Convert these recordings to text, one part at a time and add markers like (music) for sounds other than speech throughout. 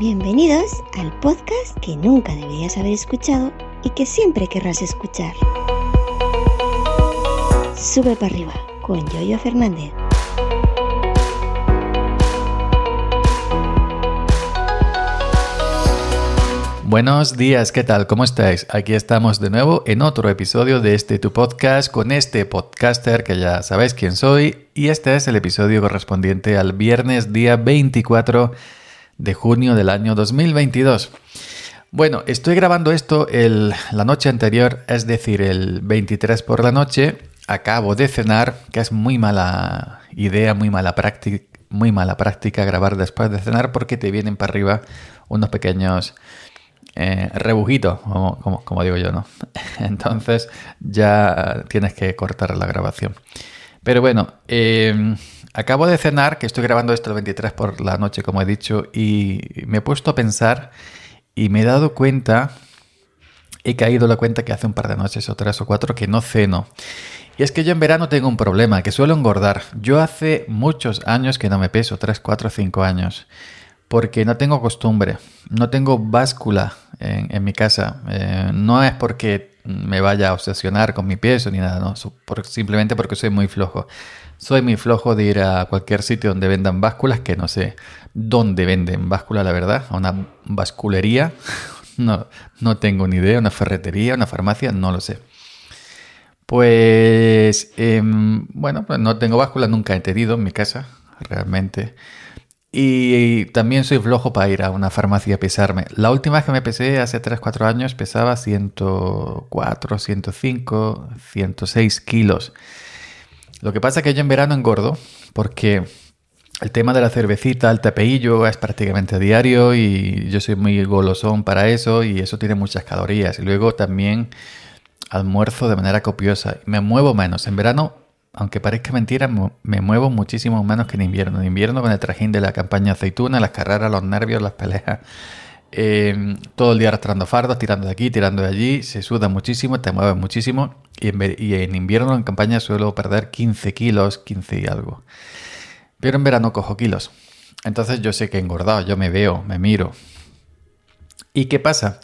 Bienvenidos al podcast que nunca deberías haber escuchado y que siempre querrás escuchar. Sube para arriba con Yoyo Fernández. Buenos días, ¿qué tal? ¿Cómo estáis? Aquí estamos de nuevo en otro episodio de este tu podcast con este podcaster que ya sabéis quién soy y este es el episodio correspondiente al viernes día 24 de junio del año 2022. Bueno, estoy grabando esto el, la noche anterior, es decir, el 23 por la noche. Acabo de cenar, que es muy mala idea, muy mala práctica, muy mala práctica grabar después de cenar porque te vienen para arriba unos pequeños eh, rebujito, como, digo yo, ¿no? (laughs) Entonces ya tienes que cortar la grabación. Pero bueno, eh, acabo de cenar, que estoy grabando esto el 23 por la noche, como he dicho, y me he puesto a pensar y me he dado cuenta, he caído la cuenta que hace un par de noches o tres o cuatro que no ceno. Y es que yo en verano tengo un problema, que suelo engordar. Yo hace muchos años que no me peso, 3, 4, 5 años porque no tengo costumbre, no tengo báscula en, mi casa. Eh, no es porque me vaya a obsesionar con mi peso ni nada, no, simplemente porque soy muy flojo. Soy muy flojo de ir a cualquier sitio donde vendan básculas, que no sé dónde venden báscula, la verdad, a una basculería, (laughs) no, no tengo ni idea, una ferretería, una farmacia, no lo sé. Pues, em, bueno, pues no tengo báscula, nunca he tenido en mi casa, realmente. Y también soy flojo para ir a una farmacia a pesarme. La última vez que me pesé, hace 3-4 años, pesaba 104, 105, 106 kilos. Lo que pasa es que yo en verano engordo porque el tema de la cervecita, el tapeillo es prácticamente diario y yo soy muy golosón para eso y eso tiene muchas calorías. Y luego también almuerzo de manera copiosa. Me muevo menos. En verano aunque parezca mentira, me muevo muchísimo menos que en invierno. En invierno con el trajín de la campaña aceituna, las carreras, los nervios, las peleas. Eh, todo el día arrastrando fardos, tirando de aquí, tirando de allí, se suda muchísimo, te mueves muchísimo. Y en, invierno en campaña suelo perder 15 kilos, 15 y algo. Pero en verano cojo kilos. Entonces yo sé que he engordado, yo me veo, me miro. ¿Y qué pasa?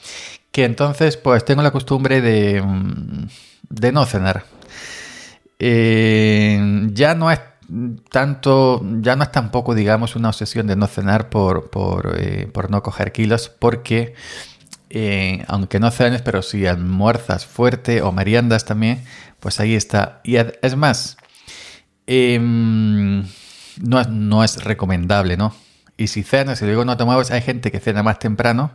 Que entonces pues tengo la costumbre de, mm, de no cenar. Eh, ya no es tanto, ya no es tampoco, digamos, una obsesión de no cenar por, por, eh, no coger kilos, porque eh, aunque no cenes, pero si almuerzas fuerte o meriendas también, pues ahí está. Y es más, em, no, no es recomendable, ¿no? Y si cenas y luego no te hay gente que cena más temprano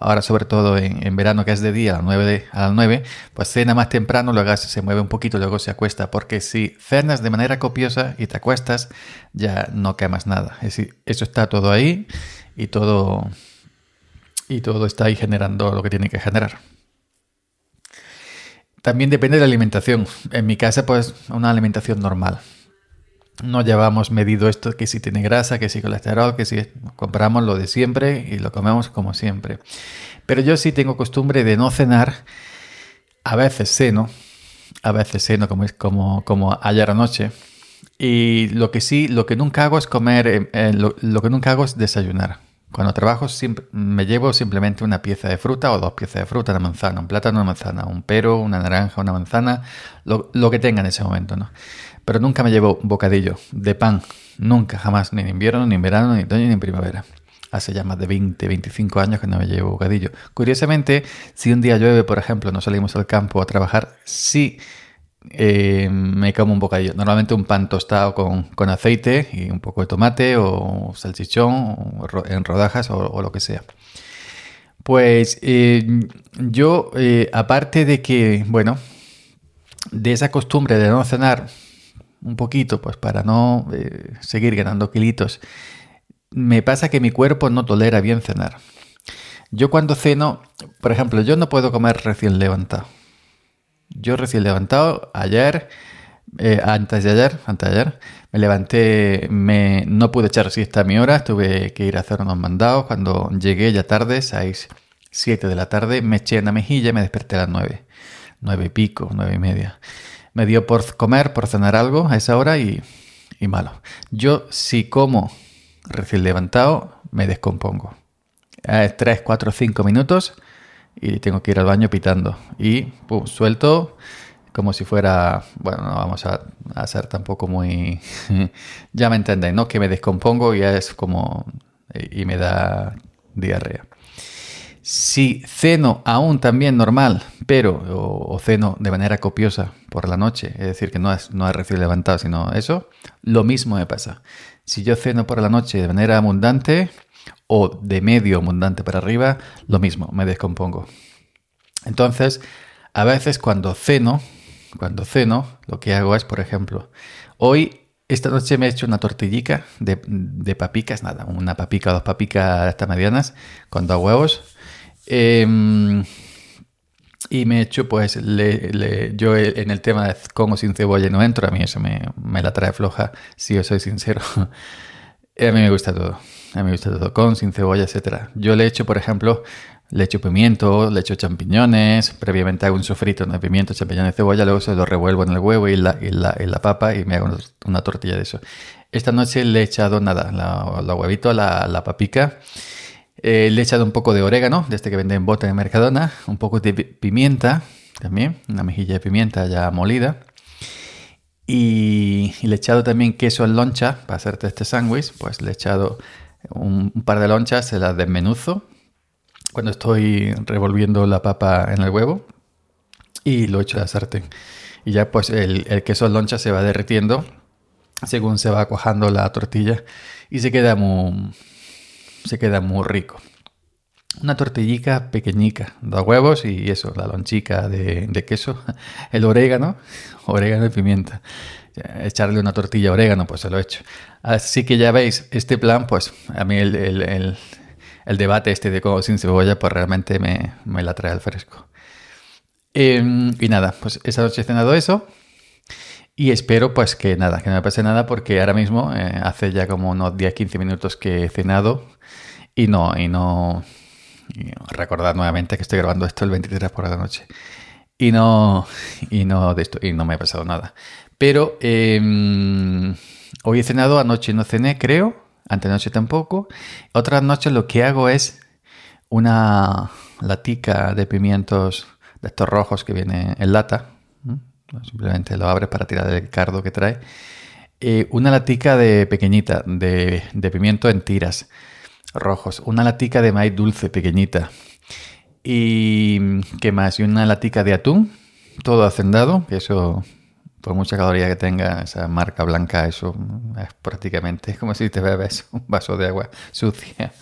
ahora sobre todo en, verano que es de día a las 9, a las 9 pues cena más temprano, luego se mueve un poquito, luego se acuesta, porque si cenas de manera copiosa y te acuestas, ya no quemas nada. Es decir, eso está todo ahí y todo, y todo está ahí generando lo que tiene que generar. También depende de la alimentación. En mi casa, pues una alimentación normal no llevamos medido esto, que si tiene grasa, que si colesterol, que si compramos lo de siempre y lo comemos como siempre. Pero yo sí tengo costumbre de no cenar, a veces ceno, a veces ceno como, como, como ayer anoche. Y lo que sí, lo que nunca hago es comer, eh, eh, lo, que nunca hago es desayunar. Cuando trabajo me llevo simplemente una pieza de fruta o dos piezas de fruta, una manzana, un plátano, una manzana, un pero, una naranja, una manzana, lo, lo que tenga en ese momento, ¿no? Pero nunca me llevo bocadillo de pan. Nunca, jamás. Ni en invierno, ni en verano, ni en otoño, ni en primavera. Hace ya más de 20, 25 años que no me llevo bocadillo. Curiosamente, si un día llueve, por ejemplo, no salimos al campo a trabajar, sí eh, me como un bocadillo. Normalmente un pan tostado con, aceite y un poco de tomate o salchichón en rodajas o, lo que sea. Pues eh, yo, eh, aparte de que, bueno, de esa costumbre de no cenar un poquito, pues para no eh, seguir ganando kilitos, me pasa que mi cuerpo no tolera bien cenar. Yo cuando ceno, por ejemplo, yo no puedo comer recién levantado. Yo recién levantado, ayer, eh, antes de ayer, antes de ayer, me levanté, me, no pude echar siesta a mi hora, tuve que ir a hacer unos mandados. Cuando llegué ya tarde, 6, 7 de la tarde, me eché en la mejilla y me desperté a las 9, 9 y pico, 9 y media me dio por comer, por cenar algo a esa hora y, malo. Yo si como recién levantado, me descompongo. eh, 3, 4, 5 minutos y tengo que ir al baño pitando. Y pum, suelto como si fuera, bueno, no vamos a, a ser tampoco muy, (laughs) ya me entendéis, ¿no? Que me descompongo y es como, y me da diarrea. Si ceno aún también normal, pero o, ceno de manera copiosa por la noche, es decir, que no es, no es recién levantado, sino eso, lo mismo me pasa. Si yo ceno por la noche de manera abundante o de medio abundante para arriba, lo mismo, me descompongo. Entonces, a veces cuando ceno, cuando ceno, lo que hago es, por ejemplo, hoy, esta noche me he hecho una tortillica de, de papicas, nada, una papica o dos papicas hasta medianas, con dos huevos. Em, y me he hecho, pues, le, yo en el tema de con o sin cebolla no entro, a mí eso me, me la trae floja, si yo soy sincero. (laughs) a mí me gusta todo, a mí me gusta todo, con, sin cebolla, etcétera. Yo le he hecho, por ejemplo, le echo pimiento, le echo champiñones, previamente hago un sofrito de pimiento, champiñones, cebolla, luego se lo revuelvo en el huevo y la, y la, la papa y me hago una tortilla de eso. Esta noche le he echado nada, la, la huevito, la, la papica, eh, le he echado un poco de orégano, de este que vende en bote de Mercadona, un poco de pimienta también, una mejilla de pimienta ya molida. Y, le he echado también queso en loncha para hacerte este sándwich, pues le he echado un, par de lonchas, se las desmenuzo cuando estoy revolviendo la papa en el huevo y lo echo a la sartén. Y ya pues el, queso loncha se va derritiendo según se va cuajando la tortilla y se queda muy, se queda muy rico. Una tortillica pequeñica, dos huevos y eso, la lonchica de, queso, (laughs) el orégano, (laughs) orégano y pimienta. Echarle una tortilla orégano, pues se lo he hecho. Así que ya veis, este plan, pues a mí el el debate este de cómo sin cebolla, pues realmente me, la trae al fresco. Em, y nada, pues esa noche he cenado eso. Y espero pues que nada, que no me pase nada porque ahora mismo eh, hace ya como unos 10-15 minutos que he cenado y no, y no... recordad nuevamente que estoy grabando esto el 23 por la noche. Y no, y no, de esto, y no me ha pasado nada. Pero em, hoy he cenado, anoche no cené, creo. Antenoche tampoco. Otras noches lo que hago es una latica de pimientos de estos rojos que viene en lata. Simplemente lo abres para tirar el cardo que trae. Eh, una latica de pequeñita de, pimiento en tiras rojos. Una latica de maíz dulce pequeñita. Y qué más? Y una latica de atún, todo hacendado, eso por mucha caloría que tenga esa marca blanca, eso es prácticamente como si te bebes (laughs) un vaso de agua sucia.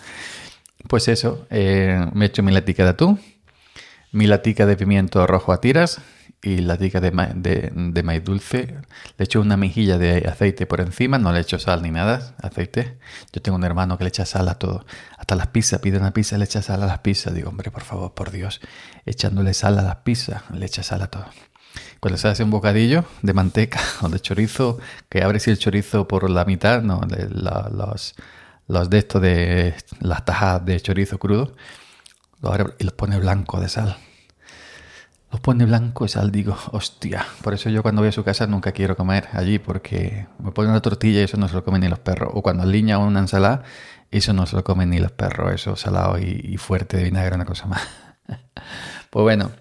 Pues eso, eh, me he hecho mi latica de atún, mi latica de pimiento rojo a tiras y latica de, de, de maíz dulce. Le echo una mejilla de aceite por encima, no le echo sal ni nada, aceite. Yo tengo un hermano que le echa sal a todo, hasta las pizzas, pide una pizza, le echa sal a las pizzas. Digo, hombre, por favor, por Dios, echándole sal a las pizzas, le echa sal a todo. Cuando se hace un bocadillo de manteca (laughs) o de chorizo, que abres el chorizo por la mitad, no, los, los de esto de las tajas de chorizo crudo, lo abre y los pone blanco de sal. Los pone blanco de sal, digo, hostia. Por eso yo cuando voy a su casa nunca quiero comer allí, porque me pone una tortilla y eso no se lo comen ni los perros. O cuando aliña una ensalada, eso no se lo comen ni los perros. Eso salado y, y fuerte de vinagre, una cosa más. (laughs) pues bueno,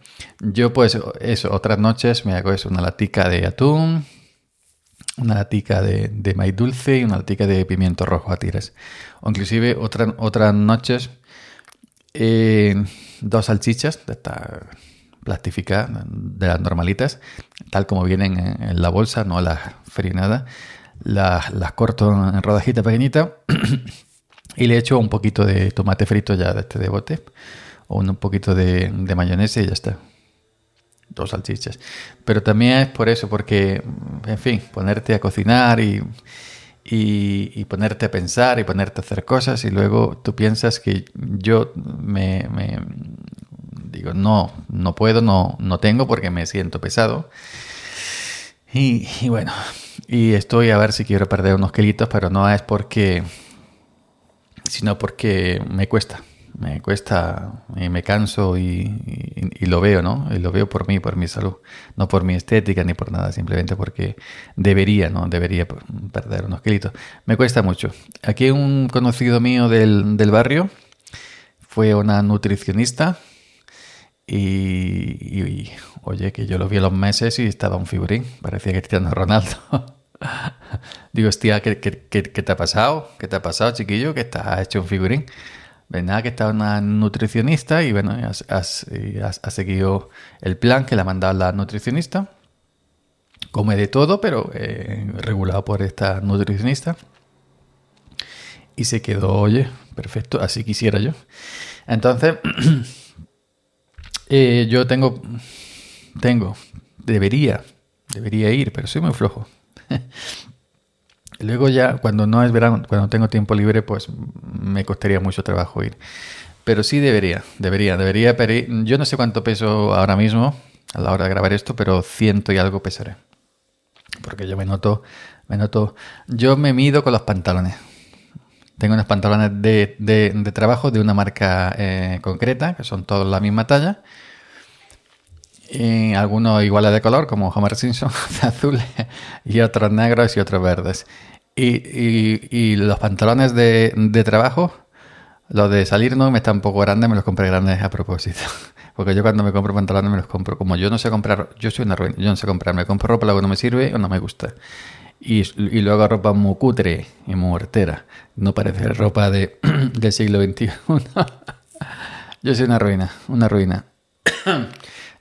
yo pues eso, otras noches me hago eso, una latica de atún, una latica de, maíz dulce y una latica de pimiento rojo a tiras. O inclusive otra, otras noches eh, dos salchichas de esta plastificada, de las normalitas, tal como vienen en, la bolsa, no las frinadas. Las, las corto en rodajita pequeñita (clears throat) y le echo un poquito de tomate frito ya de este de bote o un poquito de, de mayonesa y ya está dos salchichas. Pero también es por eso, porque, en fin, ponerte a cocinar y, y, ponerte a pensar y ponerte a hacer cosas y luego tú piensas que yo me, digo, no, no puedo, no, no tengo porque me siento pesado. Y, y, bueno, y estoy a ver si quiero perder unos kilitos, pero no es porque, sino porque me cuesta me cuesta y me canso y, lo veo, ¿no? Y lo veo por mí, por mi salud, no por mi estética ni por nada, simplemente porque debería, ¿no? Debería perder unos kilitos. Me cuesta mucho. Aquí un conocido mío del, barrio fue una nutricionista y, oye, que yo lo vi a los meses y estaba un figurín, parecía Cristiano Ronaldo. (laughs) Digo, hostia, ¿qué, qué, te ha pasado? ¿Qué te ha pasado, chiquillo? Que estás hecho un figurín. Ven nada, que está una nutricionista y bueno, has, has, seguido el plan que le ha mandado la nutricionista. Come de todo, pero eh, regulado por esta nutricionista. Y se quedó, oye, perfecto, así quisiera yo. Entonces, (clears throat) eh, yo tengo, tengo, debería, debería ir, pero soy muy flojo. (laughs) Luego ya, cuando no es verano, cuando tengo tiempo libre, pues me costaría mucho trabajo ir. Pero sí debería, debería, debería pedir. Yo no sé cuánto peso ahora mismo a la hora de grabar esto, pero ciento y algo pesaré. Porque yo me noto, me noto. Yo me mido con los pantalones. Tengo unos pantalones de, de, trabajo de una marca eh, concreta, que son todos la misma talla. Algunos iguales de color, como Homer Simpson, (laughs) azules, y otros negros y otros verdes. Y, y, los pantalones de, de, trabajo, los de salir no me están un poco grandes, me los compré grandes a propósito. (laughs) Porque yo cuando me compro pantalones me los compro como yo no sé comprar, yo soy una ruina, yo no sé comprar, me compro ropa luego no me sirve o no me gusta. Y, y luego ropa muy cutre y muy hortera. No parece ropa de, (clears throat) del siglo XXI. (laughs) yo soy una ruina, una ruina. (clears throat)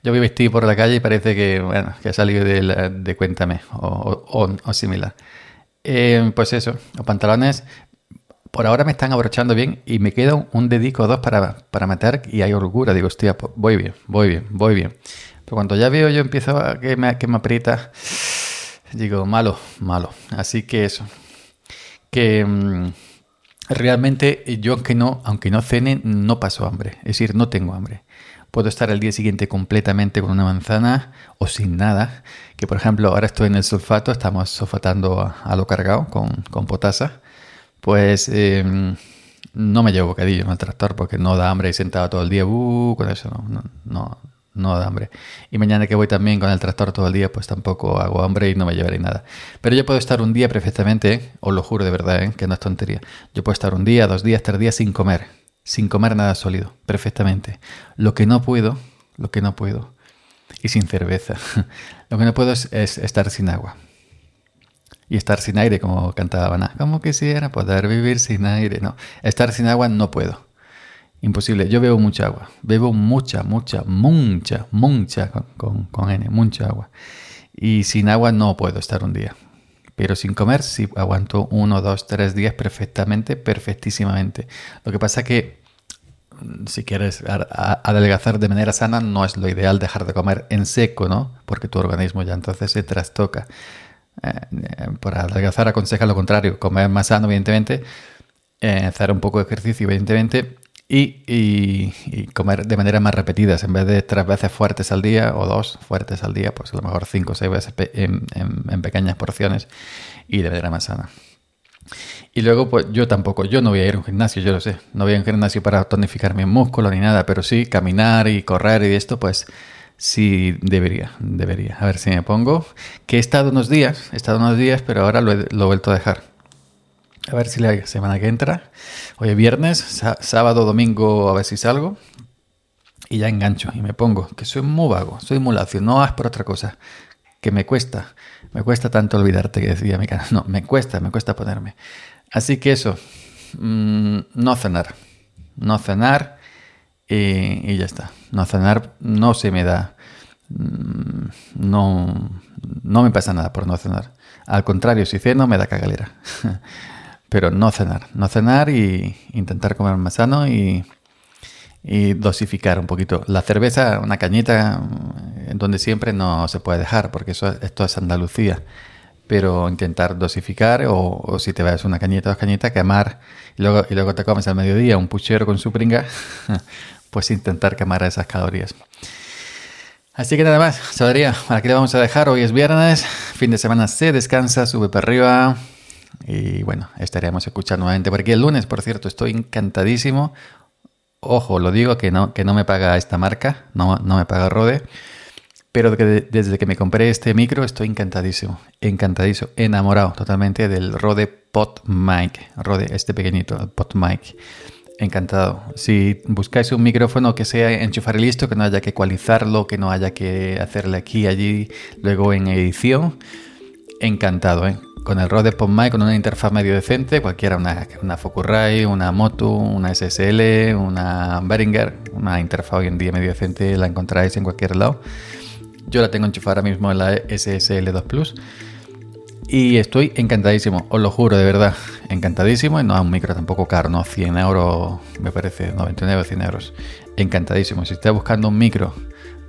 Yo voy vestido por la calle y parece que, bueno, que ha salido de, de Cuéntame o, o, similar. Eh, pues eso, los pantalones por ahora me están abrochando bien y me queda un dedico o dos para, para meter y hay holgura. Digo, hostia, pues voy bien, voy bien, voy bien. Pero cuando ya veo yo empiezo a que me, que me aprieta, digo, malo, malo. Así que eso, que mm, realmente yo aunque no, aunque no cene, no paso hambre. Es decir, no tengo hambre. Puedo estar el día siguiente completamente con una manzana o sin nada. Que por ejemplo, ahora estoy en el sulfato, estamos sulfatando a, lo cargado con, con potasa. Pues em, no me llevo bocadillo en el tractor porque no da hambre y sentado todo el día. Uh, con eso no, no, no, da hambre. Y mañana que voy también con el tractor todo el día, pues tampoco hago hambre y no me llevaré nada. Pero yo puedo estar un día perfectamente, os lo juro de verdad, ¿eh? que no es tontería. Yo puedo estar un día, dos días, tres días sin comer sin comer nada sólido, perfectamente. Lo que no puedo, lo que no puedo, y sin cerveza, (laughs) lo que no puedo es, estar sin agua. Y estar sin aire, como cantaba Baná. Como quisiera poder vivir sin aire. No, estar sin agua no puedo. Imposible. Yo bebo mucha agua. Bebo mucha, mucha, mucha, mucha, con, con N, mucha agua. Y sin agua no puedo estar un día. Pero sin comer sí aguanto uno, dos, tres días perfectamente, perfectísimamente. Lo que pasa que mm, si quieres adelgazar de manera sana, no es lo ideal dejar de comer en seco, ¿no? Porque tu organismo ya entonces se trastoca. Eh, eh, para adelgazar aconseja lo contrario, comer más sano, evidentemente, eh, hacer un poco de ejercicio, evidentemente, y, comer de manera más repetidas. En vez de tres veces fuertes al día o dos fuertes al día, pues a lo mejor cinco o seis veces en, pequeñas porciones y de manera más sana. Y luego, pues yo tampoco, yo no voy a ir a un gimnasio, yo lo sé. No voy a un gimnasio para tonificar mi músculo ni nada, pero sí caminar y correr y esto, pues sí debería, debería. A ver si me pongo. Que he estado unos días, he estado unos días, pero ahora lo he vuelto a dejar. A ver si la semana que entra. Hoy es viernes, sábado, domingo, a ver si salgo. Y ya engancho y me pongo, que soy muy vago, soy muy lacio, no es por otra cosa. Que me cuesta, me cuesta tanto olvidarte que decía mi cara. No, me cuesta, me cuesta ponerme. Así que eso, mm, no cenar. No cenar y, ya está. No cenar no se me da. Mm, no, no me pasa nada por no cenar. Al contrario, si ceno me da cagalera. (laughs) pero no cenar, no cenar y intentar comer más sano y, dosificar un poquito. La cerveza, una cañita, en donde siempre no se puede dejar, porque eso, esto es Andalucía. Pero intentar dosificar, o, si te vas una cañita, dos cañitas, quemar, y luego, y luego te comes al mediodía un puchero con su pringa, (laughs) pues intentar quemar esas calorías. Así que nada más, Sabría, aquí le vamos a dejar. Hoy es viernes, fin de semana se descansa, sube para arriba. Y bueno, estaremos escuchando nuevamente por aquí el lunes, por cierto, estoy encantadísimo. Ojo, lo digo que no, que no me paga esta marca, no, no me paga Rode, pero desde que me compré este micro estoy encantadísimo, encantadísimo, enamorado totalmente del Rode Pod Mic, Rode este pequeñito, Pod Mic. Encantado. Si buscáis un micrófono que sea enchufar y listo, que no haya que ecualizarlo, que no haya que hacerle aquí, allí, luego en edición, encantado, ¿eh? Con el Rode PodMic, con una interfaz medio decente, cualquiera, una, una Focusrite, una Motu, una SSL, una Behringer, una interfaz hoy en día medio decente, la encontraréis en cualquier lado. Yo la tengo enchufada ahora mismo en la SSL 2 Plus. Y estoy encantadísimo, os lo juro, de verdad, encantadísimo. Y no es un micro tampoco caro, ¿no? 100 euros, me parece, 99 o 100 euros. Encantadísimo. Si estás buscando un micro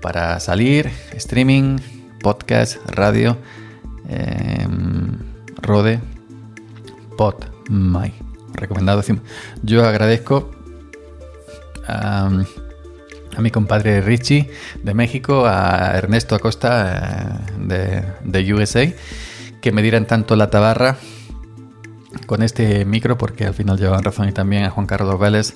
para salir, streaming, podcast, radio, eh, Rode, Pod, My. Recomendado. Yo agradezco a, mi compadre Richie de México, a Ernesto Acosta eh, de, de USA que me dieran tanto la tabarra con este micro, porque al final llevan razón, y también a Juan Carlos Vélez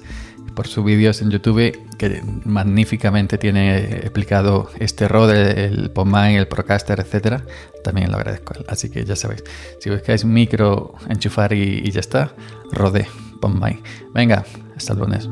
por sus vídeos en YouTube, que magníficamente tiene explicado este Rode, el PodMic, el Procaster, etcétera. También lo agradezco. Así que ya sabéis, si buscáis micro, enchufar y, y ya está, Rode, PodMic. Venga, hasta el lunes.